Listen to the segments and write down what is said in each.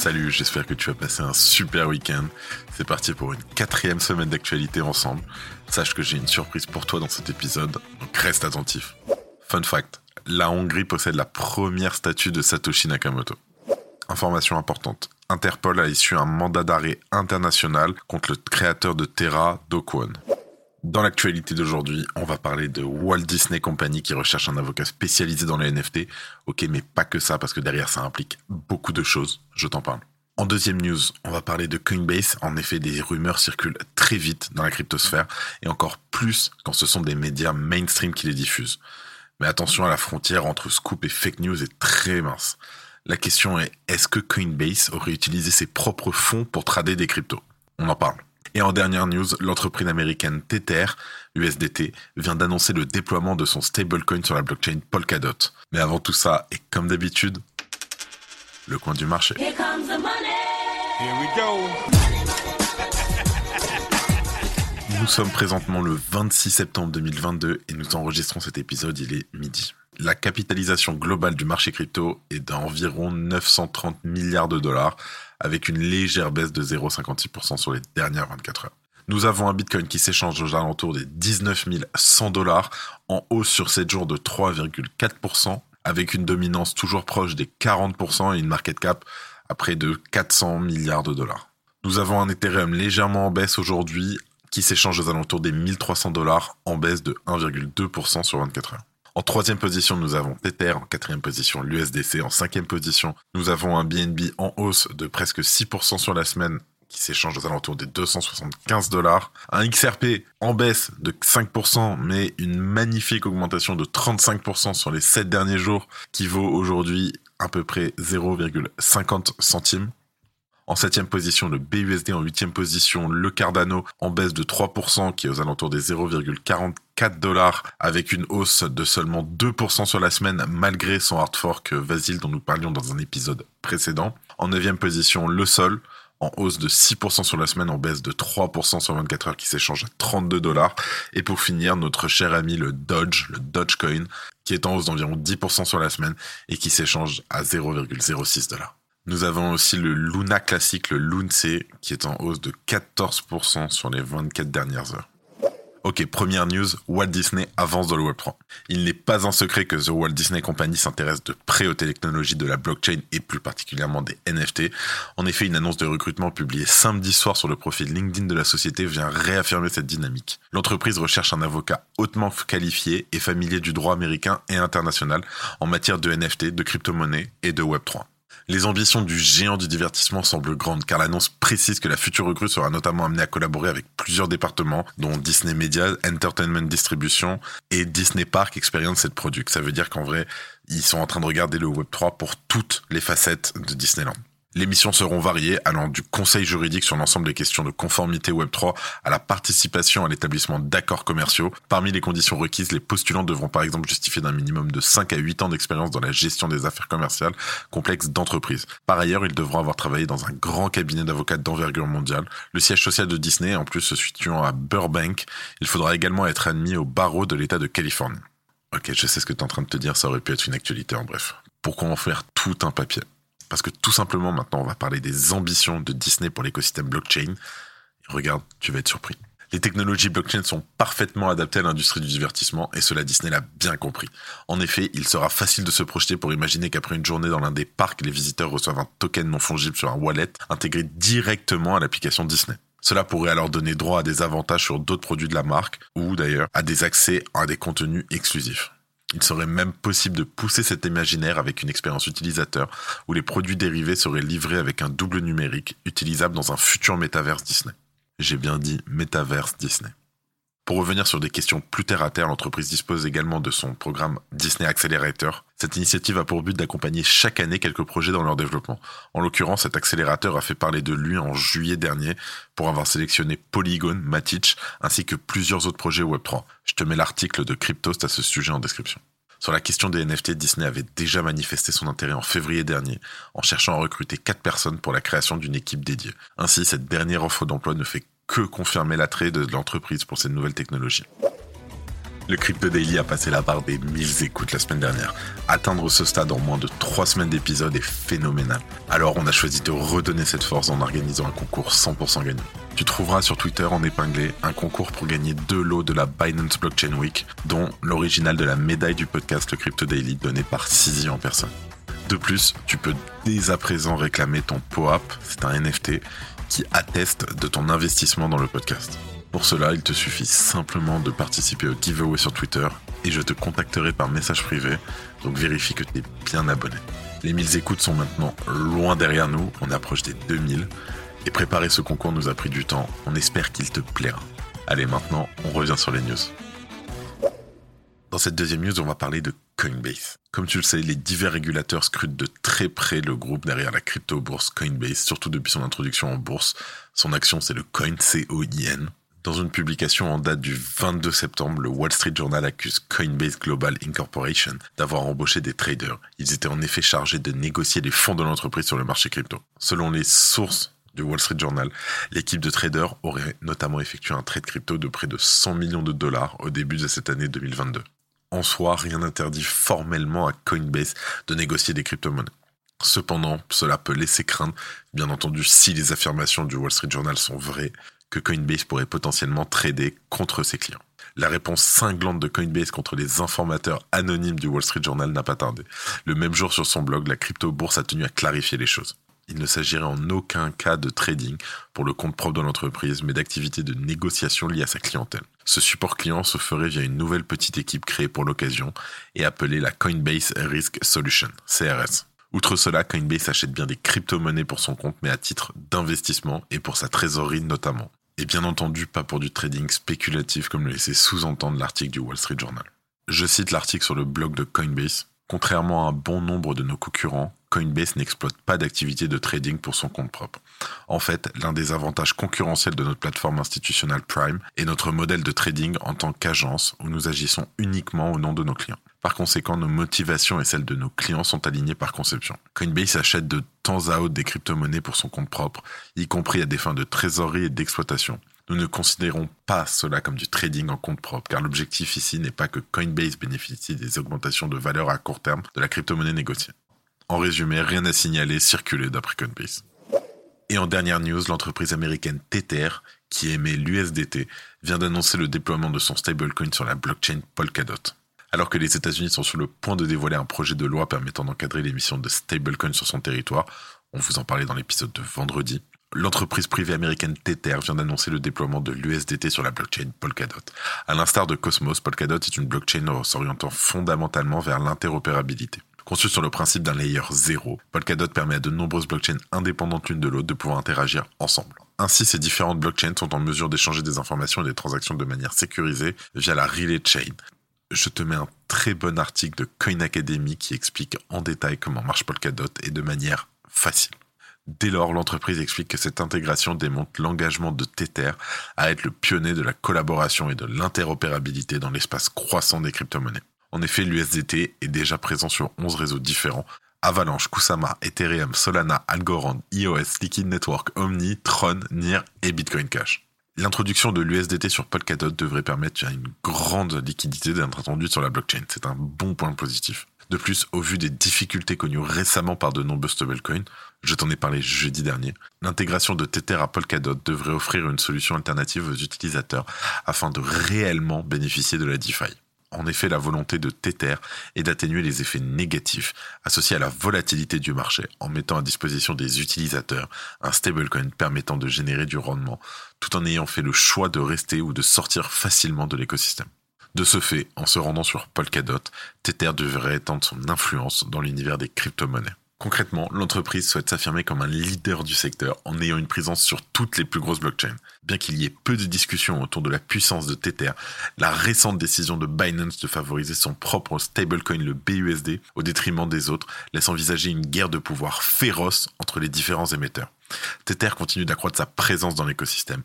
Salut, j'espère que tu as passé un super week-end. C'est parti pour une quatrième semaine d'actualité ensemble. Sache que j'ai une surprise pour toi dans cet épisode, donc reste attentif. Fun fact, la Hongrie possède la première statue de Satoshi Nakamoto. Information importante, Interpol a issu un mandat d'arrêt international contre le créateur de Terra, Do Dans l'actualité d'aujourd'hui, on va parler de Walt Disney Company qui recherche un avocat spécialisé dans les NFT. Ok, mais pas que ça, parce que derrière ça implique beaucoup de choses. Je t'en parle. En deuxième news, on va parler de Coinbase. En effet, des rumeurs circulent très vite dans la cryptosphère et encore plus quand ce sont des médias mainstream qui les diffusent. Mais attention à la frontière entre scoop et fake news est très mince. La question est, est-ce que Coinbase aurait utilisé ses propres fonds pour trader des cryptos? On en parle. Et en dernière news, l'entreprise américaine Tether, USDT, vient d'annoncer le déploiement de son stablecoin sur la blockchain Polkadot. Mais avant tout ça, et comme d'habitude, le coin du marché. Nous sommes présentement le 26 septembre 2022 et nous enregistrons cet épisode, il est midi. La capitalisation globale du marché crypto est d'environ 930 milliards de dollars, avec une légère baisse de 0,56% sur les dernières 24 heures. Nous avons un Bitcoin qui s'échange aux alentours des 19 100 dollars, en hausse sur 7 jours de 3,4%, avec une dominance toujours proche des 40% et une market cap à près de 400 milliards de dollars. Nous avons un Ethereum légèrement en baisse aujourd'hui qui s'échange aux alentours des 1300 dollars en baisse de 1,2% sur 24 heures. En troisième position, nous avons Tether. En quatrième position, l'USDC. En cinquième position, nous avons un BNB en hausse de presque 6% sur la semaine qui s'échange aux alentours des 275 dollars. Un XRP en baisse de 5%, mais une magnifique augmentation de 35% sur les 7 derniers jours, qui vaut aujourd'hui à peu près 0,50 centimes. En septième position, le BUSD. En huitième position, le Cardano en baisse de 3%, qui est aux alentours des 0,44 dollars, avec une hausse de seulement 2% sur la semaine, malgré son hard fork Vasil dont nous parlions dans un épisode précédent. En neuvième position, le Sol en hausse de 6% sur la semaine, en baisse de 3% sur 24 heures qui s'échange à 32 dollars. Et pour finir, notre cher ami le Dodge, le Dogecoin, qui est en hausse d'environ 10% sur la semaine et qui s'échange à 0,06 dollars. Nous avons aussi le Luna classique, le Lunce, qui est en hausse de 14% sur les 24 dernières heures. Ok, première news, Walt Disney avance dans le Web3. Il n'est pas un secret que The Walt Disney Company s'intéresse de près aux technologies de la blockchain et plus particulièrement des NFT. En effet, une annonce de recrutement publiée samedi soir sur le profil LinkedIn de la société vient réaffirmer cette dynamique. L'entreprise recherche un avocat hautement qualifié et familier du droit américain et international en matière de NFT, de crypto-monnaie et de Web3. Les ambitions du géant du divertissement semblent grandes car l'annonce précise que la future recrue sera notamment amenée à collaborer avec plusieurs départements dont Disney Media, Entertainment Distribution et Disney Park Experience et Product. Ça veut dire qu'en vrai, ils sont en train de regarder le Web3 pour toutes les facettes de Disneyland. Les missions seront variées, allant du conseil juridique sur l'ensemble des questions de conformité Web3 à la participation à l'établissement d'accords commerciaux. Parmi les conditions requises, les postulants devront par exemple justifier d'un minimum de 5 à 8 ans d'expérience dans la gestion des affaires commerciales complexes d'entreprise. Par ailleurs, ils devront avoir travaillé dans un grand cabinet d'avocats d'envergure mondiale. Le siège social de Disney, en plus se situant à Burbank, il faudra également être admis au barreau de l'État de Californie. Ok, je sais ce que tu es en train de te dire, ça aurait pu être une actualité en bref. Pourquoi en faire tout un papier? Parce que tout simplement, maintenant, on va parler des ambitions de Disney pour l'écosystème blockchain. regarde, tu vas être surpris. Les technologies blockchain sont parfaitement adaptées à l'industrie du divertissement et cela Disney l'a bien compris. En effet, il sera facile de se projeter pour imaginer qu'après une journée dans l'un des parcs, les visiteurs reçoivent un token non fongible sur un wallet intégré directement à l'application Disney. Cela pourrait alors donner droit à des avantages sur d'autres produits de la marque ou d'ailleurs à des accès à des contenus exclusifs. Il serait même possible de pousser cet imaginaire avec une expérience utilisateur où les produits dérivés seraient livrés avec un double numérique utilisable dans un futur métaverse Disney. J'ai bien dit métaverse Disney. Pour revenir sur des questions plus terre à terre, l'entreprise dispose également de son programme Disney Accelerator. Cette initiative a pour but d'accompagner chaque année quelques projets dans leur développement. En l'occurrence, cet accélérateur a fait parler de lui en juillet dernier pour avoir sélectionné Polygon, Matic, ainsi que plusieurs autres projets Web3. Je te mets l'article de Cryptost à ce sujet en description. Sur la question des NFT, Disney avait déjà manifesté son intérêt en février dernier en cherchant à recruter 4 personnes pour la création d'une équipe dédiée. Ainsi, cette dernière offre d'emploi ne fait que confirmer l'attrait de l'entreprise pour cette nouvelle technologie. Le Crypto Daily a passé la barre des 1000 écoutes la semaine dernière. Atteindre ce stade en moins de 3 semaines d'épisode est phénoménal. Alors on a choisi de redonner cette force en organisant un concours 100% gagnant. Tu trouveras sur Twitter en épinglé un concours pour gagner deux lots de la Binance Blockchain Week, dont l'original de la médaille du podcast Le Crypto Daily donné par Sizi en personne. De plus, tu peux dès à présent réclamer ton POAP, c'est un NFT, qui atteste de ton investissement dans le podcast. Pour cela, il te suffit simplement de participer au giveaway sur Twitter et je te contacterai par message privé, donc vérifie que tu es bien abonné. Les 1000 écoutes sont maintenant loin derrière nous, on approche des 2000 et préparer ce concours nous a pris du temps, on espère qu'il te plaira. Allez, maintenant, on revient sur les news. Dans cette deuxième news, on va parler de Coinbase. Comme tu le sais, les divers régulateurs scrutent de très près le groupe derrière la crypto-bourse Coinbase, surtout depuis son introduction en bourse. Son action, c'est le Coin, C-O-I-N. Dans une publication en date du 22 septembre, le Wall Street Journal accuse Coinbase Global Incorporation d'avoir embauché des traders. Ils étaient en effet chargés de négocier les fonds de l'entreprise sur le marché crypto. Selon les sources du Wall Street Journal, l'équipe de traders aurait notamment effectué un trade crypto de près de 100 millions de dollars au début de cette année 2022 en soi, rien n'interdit formellement à Coinbase de négocier des crypto-monnaies. Cependant, cela peut laisser craindre, bien entendu, si les affirmations du Wall Street Journal sont vraies, que Coinbase pourrait potentiellement trader contre ses clients. La réponse cinglante de Coinbase contre les informateurs anonymes du Wall Street Journal n'a pas tardé. Le même jour sur son blog, la crypto-bourse a tenu à clarifier les choses. Il ne s'agirait en aucun cas de trading pour le compte propre de l'entreprise, mais d'activités de négociation liées à sa clientèle. Ce support client se ferait via une nouvelle petite équipe créée pour l'occasion et appelée la Coinbase Risk Solution, CRS. Outre cela, Coinbase achète bien des crypto-monnaies pour son compte, mais à titre d'investissement et pour sa trésorerie notamment. Et bien entendu, pas pour du trading spéculatif comme le laissait sous-entendre l'article du Wall Street Journal. Je cite l'article sur le blog de Coinbase. Contrairement à un bon nombre de nos concurrents, Coinbase n'exploite pas d'activité de trading pour son compte propre. En fait, l'un des avantages concurrentiels de notre plateforme institutionnelle Prime est notre modèle de trading en tant qu'agence où nous agissons uniquement au nom de nos clients. Par conséquent, nos motivations et celles de nos clients sont alignées par conception. Coinbase achète de temps à autre des crypto-monnaies pour son compte propre, y compris à des fins de trésorerie et d'exploitation. Nous ne considérons pas cela comme du trading en compte propre, car l'objectif ici n'est pas que Coinbase bénéficie des augmentations de valeur à court terme de la crypto-monnaie négociée. En résumé, rien à signaler, circuler d'après Coinbase. Et en dernière news, l'entreprise américaine Tether, qui émet l'USDT, vient d'annoncer le déploiement de son stablecoin sur la blockchain Polkadot. Alors que les États-Unis sont sur le point de dévoiler un projet de loi permettant d'encadrer l'émission de stablecoin sur son territoire, on vous en parlait dans l'épisode de vendredi, L'entreprise privée américaine Tether vient d'annoncer le déploiement de l'USDT sur la blockchain Polkadot. À l'instar de Cosmos, Polkadot est une blockchain s'orientant fondamentalement vers l'interopérabilité. Conçue sur le principe d'un layer zéro, Polkadot permet à de nombreuses blockchains indépendantes l'une de l'autre de pouvoir interagir ensemble. Ainsi, ces différentes blockchains sont en mesure d'échanger des informations et des transactions de manière sécurisée via la Relay Chain. Je te mets un très bon article de Coin Academy qui explique en détail comment marche Polkadot et de manière facile. Dès lors, l'entreprise explique que cette intégration démontre l'engagement de Tether à être le pionnier de la collaboration et de l'interopérabilité dans l'espace croissant des crypto-monnaies. En effet, l'USDT est déjà présent sur 11 réseaux différents. Avalanche, Kusama, Ethereum, Solana, Algorand, iOS, Liquid Network, Omni, Tron, NIR et Bitcoin Cash. L'introduction de l'USDT sur Polkadot devrait permettre une grande liquidité d'être attendue sur la blockchain. C'est un bon point positif. De plus, au vu des difficultés connues récemment par de nombreux stablecoins, je t'en ai parlé jeudi dernier, l'intégration de Tether à Polkadot devrait offrir une solution alternative aux utilisateurs afin de réellement bénéficier de la DeFi. En effet, la volonté de Tether est d'atténuer les effets négatifs associés à la volatilité du marché en mettant à disposition des utilisateurs un stablecoin permettant de générer du rendement tout en ayant fait le choix de rester ou de sortir facilement de l'écosystème. De ce fait, en se rendant sur Polkadot, Tether devrait étendre son influence dans l'univers des crypto-monnaies. Concrètement, l'entreprise souhaite s'affirmer comme un leader du secteur en ayant une présence sur toutes les plus grosses blockchains. Bien qu'il y ait peu de discussions autour de la puissance de Tether, la récente décision de Binance de favoriser son propre stablecoin, le BUSD, au détriment des autres, laisse envisager une guerre de pouvoir féroce entre les différents émetteurs. Tether continue d'accroître sa présence dans l'écosystème.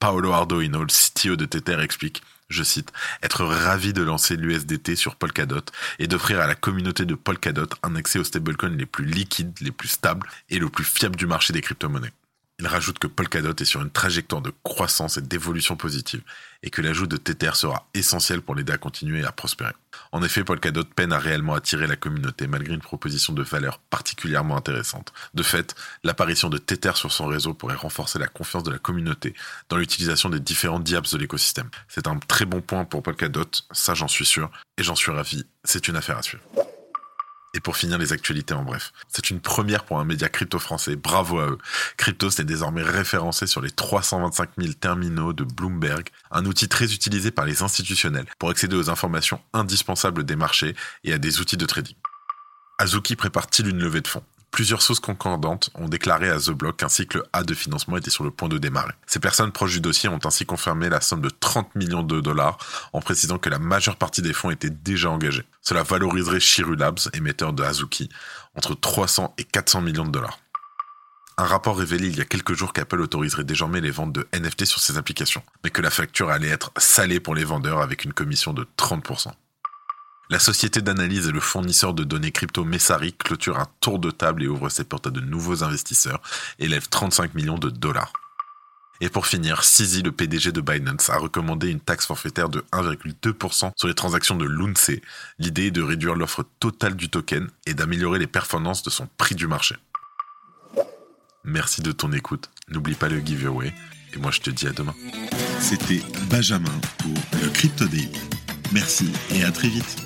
Paolo Ardoino, le CTO de Tether, explique je cite, être ravi de lancer l'USDT sur Polkadot et d'offrir à la communauté de Polkadot un accès aux stablecoins les plus liquides, les plus stables et le plus fiables du marché des crypto-monnaies. Il rajoute que Polkadot est sur une trajectoire de croissance et d'évolution positive, et que l'ajout de Tether sera essentiel pour l'aider à continuer à prospérer. En effet, Polkadot peine à réellement attirer la communauté malgré une proposition de valeur particulièrement intéressante. De fait, l'apparition de Tether sur son réseau pourrait renforcer la confiance de la communauté dans l'utilisation des différents diaps de l'écosystème. C'est un très bon point pour Polkadot, ça j'en suis sûr, et j'en suis ravi, c'est une affaire à suivre. Et pour finir les actualités en bref. C'est une première pour un média crypto français, bravo à eux. Cryptos est désormais référencé sur les 325 000 terminaux de Bloomberg, un outil très utilisé par les institutionnels pour accéder aux informations indispensables des marchés et à des outils de trading. Azuki prépare-t-il une levée de fonds? Plusieurs sources concordantes ont déclaré à The Block qu'un cycle A de financement était sur le point de démarrer. Ces personnes proches du dossier ont ainsi confirmé la somme de 30 millions de dollars en précisant que la majeure partie des fonds étaient déjà engagés. Cela valoriserait Shiru Labs, émetteur de Azuki, entre 300 et 400 millions de dollars. Un rapport révélé il y a quelques jours qu'Apple autoriserait désormais les ventes de NFT sur ses applications, mais que la facture allait être salée pour les vendeurs avec une commission de 30%. La société d'analyse et le fournisseur de données crypto Messari clôture un tour de table et ouvre ses portes à de nouveaux investisseurs et lève 35 millions de dollars. Et pour finir, Sisi, le PDG de Binance, a recommandé une taxe forfaitaire de 1,2% sur les transactions de Lunce. L'idée est de réduire l'offre totale du token et d'améliorer les performances de son prix du marché. Merci de ton écoute. N'oublie pas le giveaway. Et moi, je te dis à demain. C'était Benjamin pour le Crypto Daily. Merci et à très vite.